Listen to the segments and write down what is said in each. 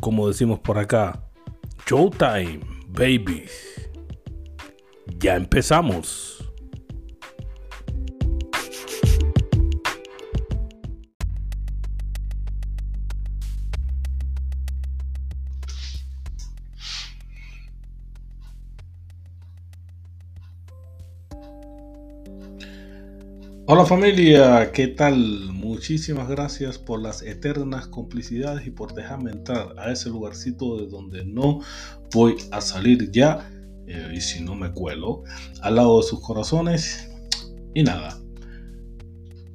como decimos por acá, Showtime, babies. Ya empezamos. Hola familia, ¿qué tal? Muchísimas gracias por las eternas complicidades y por dejarme entrar a ese lugarcito de donde no voy a salir ya. Eh, y si no me cuelo, al lado de sus corazones. Y nada,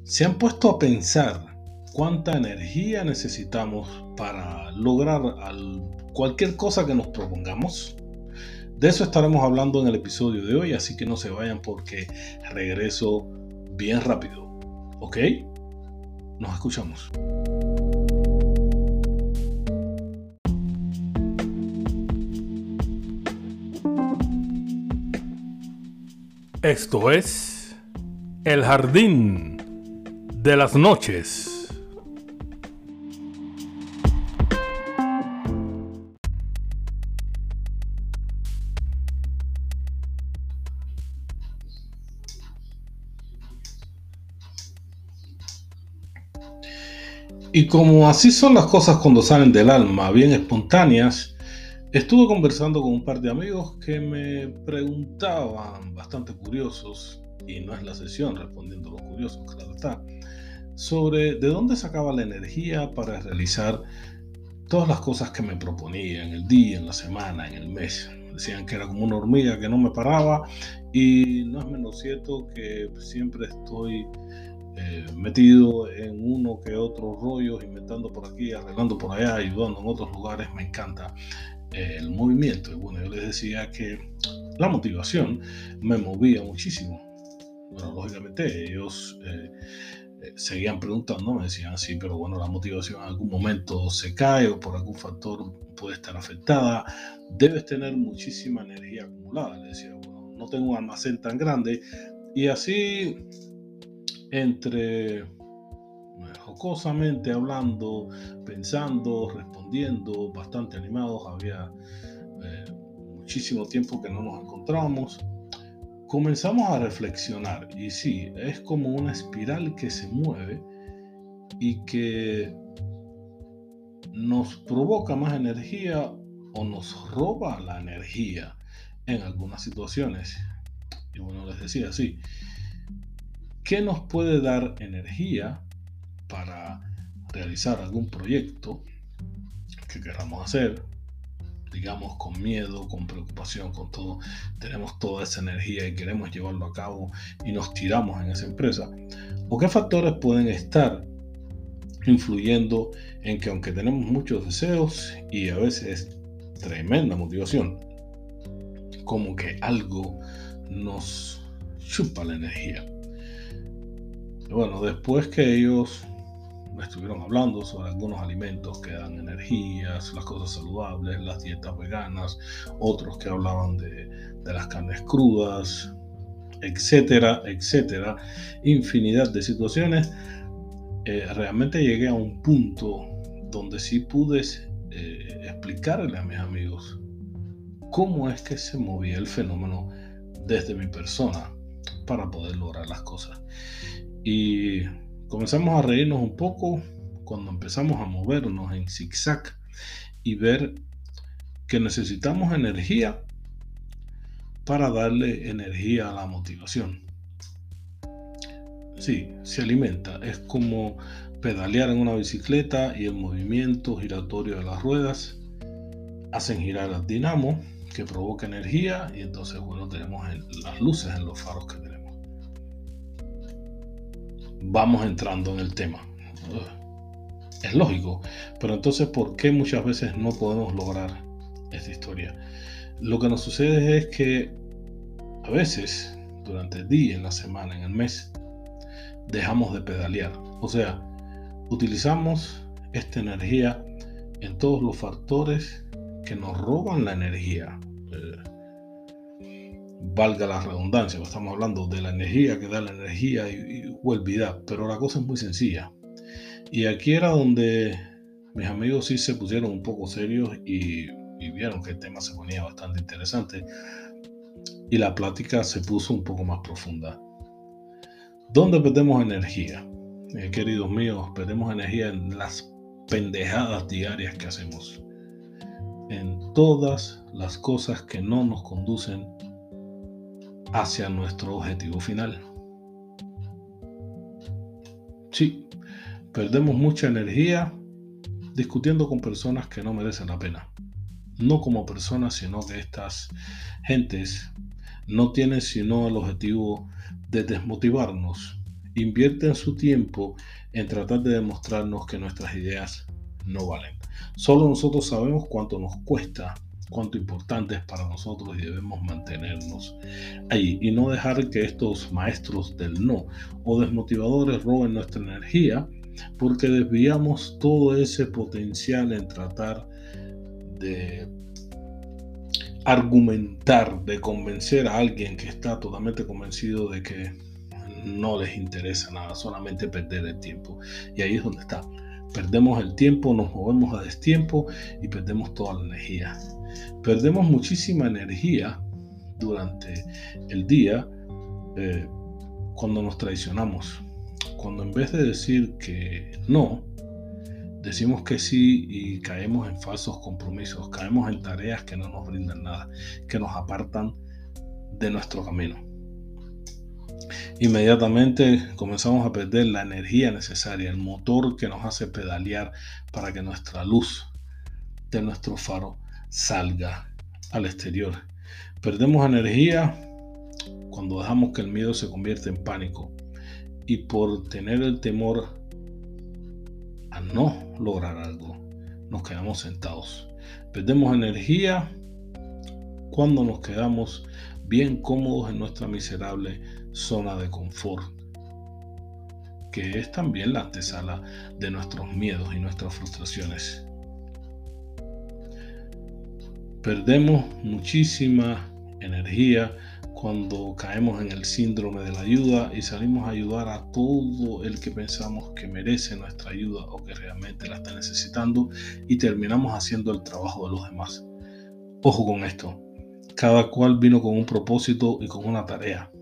se han puesto a pensar cuánta energía necesitamos para lograr cualquier cosa que nos propongamos. De eso estaremos hablando en el episodio de hoy, así que no se vayan porque regreso bien rápido. ¿Ok? Nos escuchamos. Esto es El Jardín de las Noches. Y como así son las cosas cuando salen del alma, bien espontáneas, estuve conversando con un par de amigos que me preguntaban, bastante curiosos, y no es la sesión respondiendo los curiosos, claro está, sobre de dónde sacaba la energía para realizar todas las cosas que me proponía en el día, en la semana, en el mes. Decían que era como una hormiga que no me paraba y no es menos cierto que siempre estoy eh, metido en uno que otro rollos, inventando por aquí, arreglando por allá, ayudando en otros lugares, me encanta eh, el movimiento. Y bueno, yo les decía que la motivación me movía muchísimo. Bueno, lógicamente ellos eh, seguían preguntando, me decían, sí, pero bueno, la motivación en algún momento se cae o por algún factor puede estar afectada. Debes tener muchísima energía acumulada. Les decía, bueno, no tengo un almacén tan grande. Y así entre eh, jocosamente hablando, pensando, respondiendo, bastante animados. Había eh, muchísimo tiempo que no nos encontrábamos. Comenzamos a reflexionar y sí, es como una espiral que se mueve y que nos provoca más energía o nos roba la energía en algunas situaciones. Y bueno, les decía, sí, ¿Qué nos puede dar energía para realizar algún proyecto que queramos hacer? Digamos con miedo, con preocupación, con todo. Tenemos toda esa energía y queremos llevarlo a cabo y nos tiramos en esa empresa. ¿O qué factores pueden estar influyendo en que aunque tenemos muchos deseos y a veces tremenda motivación, como que algo nos chupa la energía? Bueno, después que ellos estuvieron hablando sobre algunos alimentos que dan energías, las cosas saludables, las dietas veganas, otros que hablaban de, las carnes crudas, etcétera, etcétera, infinidad de situaciones, eh, realmente llegué a un punto donde sí pude eh, explicarle a mis amigos cómo es que se movía el fenómeno desde mi persona para poder lograr las cosas. Y comenzamos a reírnos un poco cuando empezamos a movernos en zigzag y ver que necesitamos energía para darle energía a la motivación. Sí, se alimenta. Es como pedalear en una bicicleta y el movimiento giratorio de las ruedas hacen girar al dinamo que provoca energía y entonces bueno tenemos las luces en los faros que tenemos vamos entrando en el tema. Es lógico, pero entonces ¿por qué muchas veces no podemos lograr esta historia? Lo que nos sucede es que a veces, durante el día, en la semana, en el mes, dejamos de pedalear. O sea, utilizamos esta energía en todos los factores que nos roban la energía. Valga la redundancia, estamos hablando de la energía que da la energía y, y pero la cosa es muy sencilla. Y aquí era donde mis amigos sí se pusieron un poco serios y, vieron que el tema se ponía bastante interesante y la plática se puso un poco más profunda. ¿Dónde perdemos energía? Eh, queridos míos, perdemos energía en las pendejadas diarias que hacemos. En todas las cosas que no nos conducen hacia nuestro objetivo final. Sí, Perdemos mucha energía discutiendo con personas que no merecen la pena. No como personas, sino que estas gentes no tienen sino el objetivo de desmotivarnos. Invierten su tiempo en tratar de demostrarnos que nuestras ideas no valen. Solo nosotros sabemos cuánto nos cuesta, cuánto importante es para nosotros y debemos mantenernos ahí y no dejar que estos maestros del no o desmotivadores roben nuestra energía porque desviamos todo ese potencial en tratar de argumentar, de convencer a alguien que está totalmente convencido de que no les interesa nada, solamente perder el tiempo. Y ahí es donde está. Perdemos el tiempo, nos movemos a destiempo y perdemos toda la energía. Perdemos muchísima energía durante el día eh, cuando nos traicionamos cuando en vez de decir que no, decimos que sí y caemos en falsos compromisos, caemos en tareas que no nos brindan nada, que nos apartan de nuestro camino. Inmediatamente comenzamos a perder la energía necesaria, el motor que nos hace pedalear para que nuestra luz de nuestro faro salga al exterior. Perdemos energía cuando dejamos que el miedo se convierta en pánico y por tener el temor a no lograr algo, nos quedamos sentados. Perdemos energía cuando nos quedamos bien cómodos en nuestra miserable zona de confort, que es también la antesala de nuestros miedos y nuestras frustraciones. Perdemos muchísima energía cuando caemos en el síndrome de la ayuda y salimos a ayudar a todo el que pensamos que merece nuestra ayuda o que realmente la está necesitando y terminamos haciendo el trabajo de los demás. Ojo con esto, cada cual vino con un propósito y con una tarea.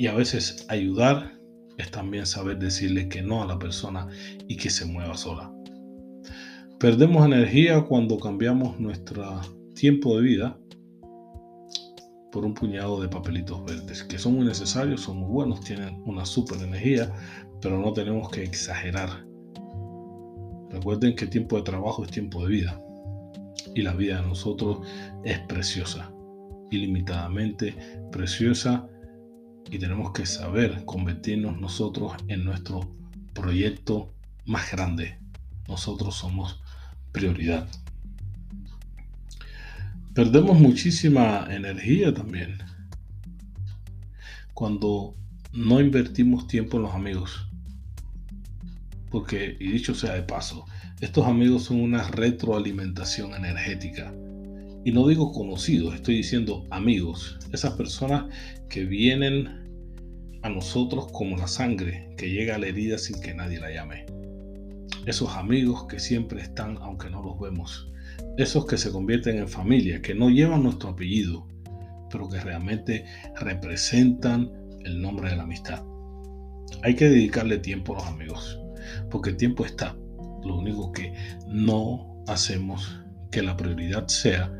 Y a veces ayudar es también saber decirle que no a la persona y que se mueva sola. Perdemos energía cuando cambiamos nuestro tiempo de vida por un puñado de papelitos verdes, que son muy necesarios, son muy buenos, tienen una super energía, pero no tenemos que exagerar. Recuerden que tiempo de trabajo es tiempo de vida y la vida de nosotros es preciosa, ilimitadamente preciosa y tenemos que saber convertirnos nosotros en nuestro proyecto más grande. Nosotros somos prioridad. Perdemos muchísima energía también cuando no invertimos tiempo en los amigos. Porque, y dicho sea de paso, estos amigos son una retroalimentación energética. Y no digo conocidos, estoy diciendo amigos. Esas personas que vienen a nosotros como la sangre que llega a la herida sin que nadie la llame. Esos amigos que siempre están aunque no los vemos esos que se convierten en familia, que no llevan nuestro apellido, pero que realmente representan el nombre de la amistad. Hay que dedicarle tiempo a los amigos, porque el tiempo está. Lo único que no hacemos que la prioridad sea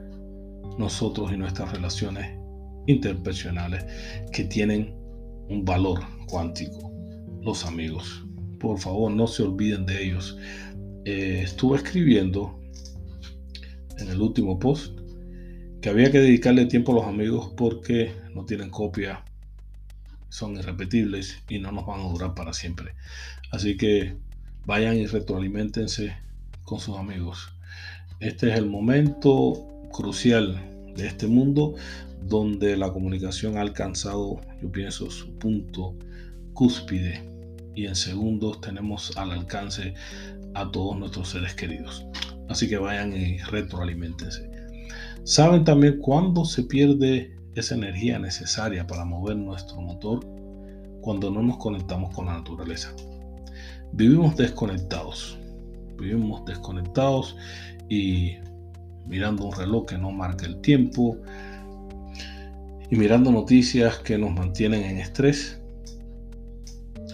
nosotros y nuestras relaciones interpersonales que tienen un valor cuántico, los amigos. Por favor, no se olviden de ellos. Eh, estuve escribiendo en el último post que había que dedicarle tiempo a los amigos porque no tienen copia, son irrepetibles y no nos van a durar para siempre. Así que Vayan y retroalimentense con sus amigos. Este es el momento crucial de este mundo donde la comunicación ha alcanzado, yo pienso, su punto cúspide y en segundos tenemos al alcance a todos nuestros seres queridos. Así que vayan y retroalimentense. ¿Saben también cuándo se pierde esa energía necesaria para mover nuestro motor? Cuando no nos conectamos con la naturaleza. Vivimos desconectados. Vivimos desconectados y mirando un reloj que no marca el tiempo y mirando noticias que nos mantienen en estrés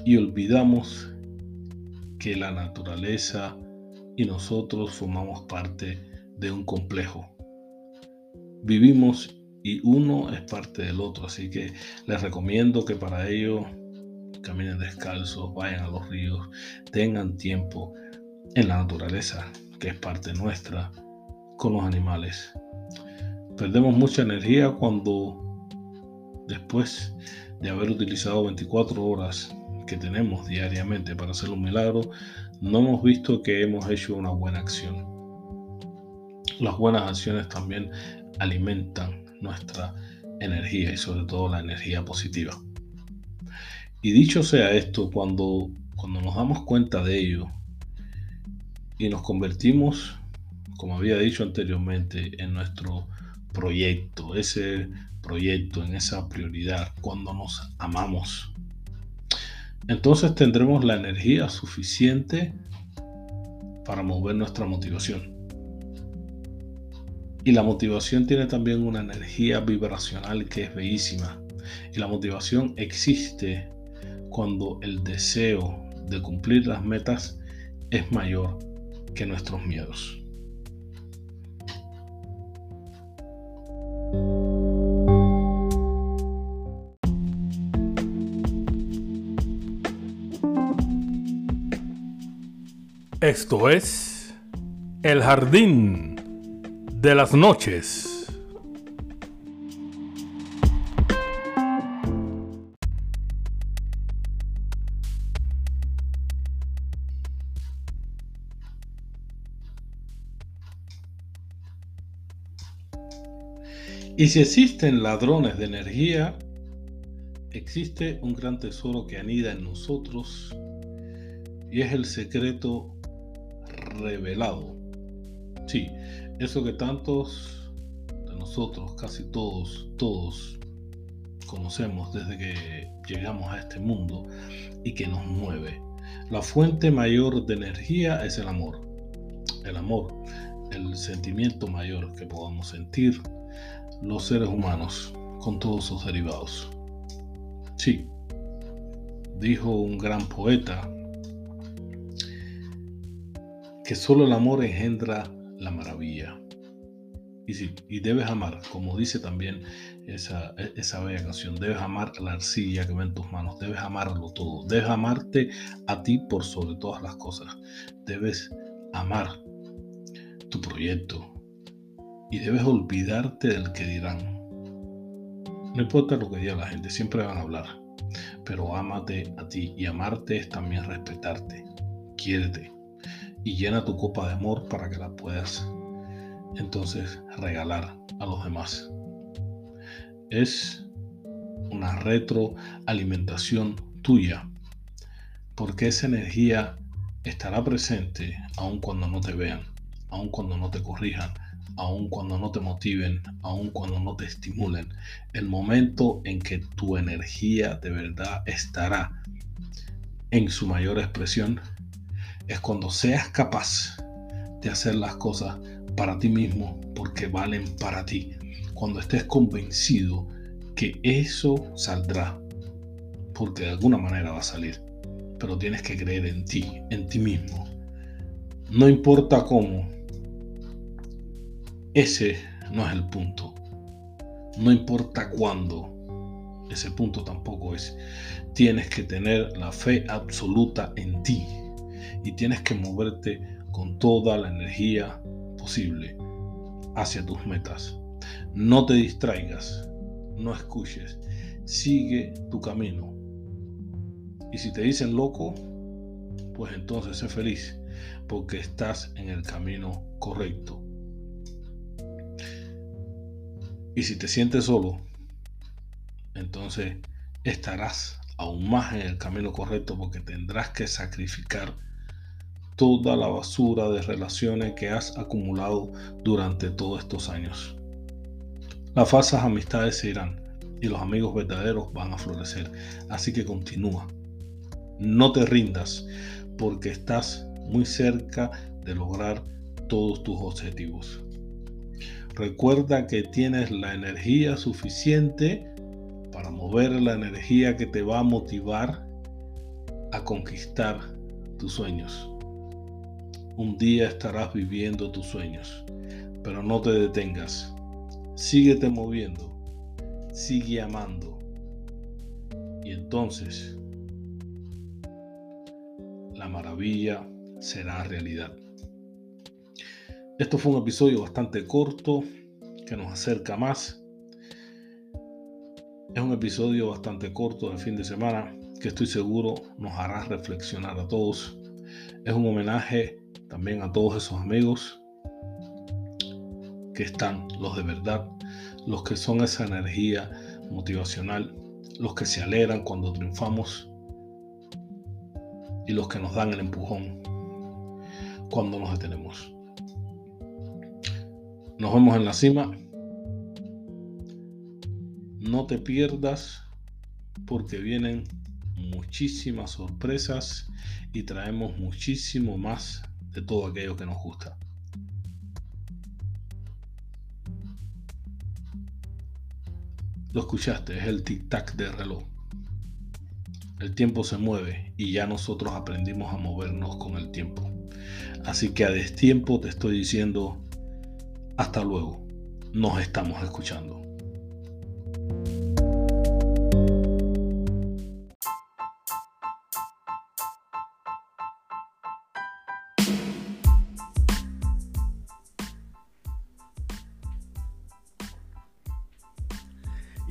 y olvidamos que la naturaleza y nosotros formamos parte de un complejo. Vivimos y uno es parte del otro, así que les recomiendo que para ello caminen descalzos, vayan a los ríos, tengan tiempo en la naturaleza, que es parte nuestra, con los animales. Perdemos mucha energía cuando después de haber utilizado 24 horas que tenemos diariamente para hacer un milagro, no hemos visto que hemos hecho una buena acción. Las buenas acciones también alimentan nuestra energía y sobre todo la energía positiva. Y dicho sea esto, cuando, cuando nos damos cuenta de ello y nos convertimos, como había dicho anteriormente, en nuestro proyecto, ese proyecto, en esa prioridad, cuando nos amamos, entonces tendremos la energía suficiente para mover nuestra motivación. Y la motivación tiene también una energía vibracional que es bellísima. Y la motivación existe cuando el deseo de cumplir las metas es mayor que nuestros miedos. Esto es El Jardín de las Noches. Y si existen ladrones de energía, existe un gran tesoro que anida en nosotros y es el secreto revelado. Sí, eso que tantos de nosotros, casi todos, todos conocemos desde que llegamos a este mundo y que nos mueve. La fuente mayor de energía es el amor. El amor, el sentimiento mayor que podamos sentir los seres humanos con todos sus derivados. Sí, dijo un gran poeta que solo el amor engendra la maravilla. Y, sí, y debes amar, como dice también esa, esa bella canción, debes amar la arcilla que ve en tus manos, debes amarlo todo, debes amarte a ti por sobre todas las cosas, debes amar tu proyecto y debes olvidarte del que dirán. No importa lo que diga la gente, siempre van a hablar, pero ámate a ti y amarte es también respetarte, quiérete y llena tu copa de amor para que la puedas entonces regalar a los demás. Es una retroalimentación tuya, porque esa energía estará presente aun cuando no te vean, aun cuando no te corrijan, aun cuando no te motiven, aun cuando no te estimulen. El momento en que tu energía de verdad estará en su mayor expresión es cuando seas capaz de hacer las cosas para ti mismo porque valen para ti. Cuando estés convencido que eso saldrá, porque de alguna manera va a salir. Pero tienes que creer en ti, en ti mismo. No importa cómo. Ese no es el punto. No importa cuándo. Ese punto tampoco es. Tienes que tener la fe absoluta en ti y tienes que moverte con toda la energía posible hacia tus metas. No te distraigas, no escuches, sigue tu camino. Y si te dicen loco, pues entonces sé feliz porque estás en el camino correcto. Y si te sientes solo, entonces estarás aún más en el camino correcto porque tendrás que sacrificar toda la basura de relaciones que has acumulado durante todos estos años. Las falsas amistades se irán y los amigos verdaderos van a florecer. Así que continúa. No te rindas porque estás muy cerca de lograr todos tus objetivos. Recuerda que tienes la energía suficiente para mover la energía que te va a motivar a conquistar tus sueños. Un día estarás viviendo tus sueños, pero no te detengas. Síguete moviendo, sigue amando. Y entonces la maravilla será realidad. Esto fue un episodio bastante corto que nos acerca más. Es un episodio bastante corto de fin de semana que estoy seguro nos hará reflexionar a todos. Es un homenaje también a todos esos amigos que están, los de verdad, los que son esa energía motivacional, los que se alegran cuando triunfamos y los que nos dan el empujón cuando nos detenemos. Nos vemos en la cima. No te pierdas porque vienen muchísimas sorpresas y traemos muchísimo más todo aquello que nos gusta. Lo escuchaste, es el tic-tac del reloj. El tiempo se mueve y ya nosotros aprendimos a movernos con el tiempo. Así que a destiempo te estoy diciendo hasta luego. Nos estamos escuchando.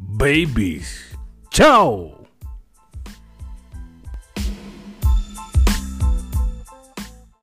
babies. Chao.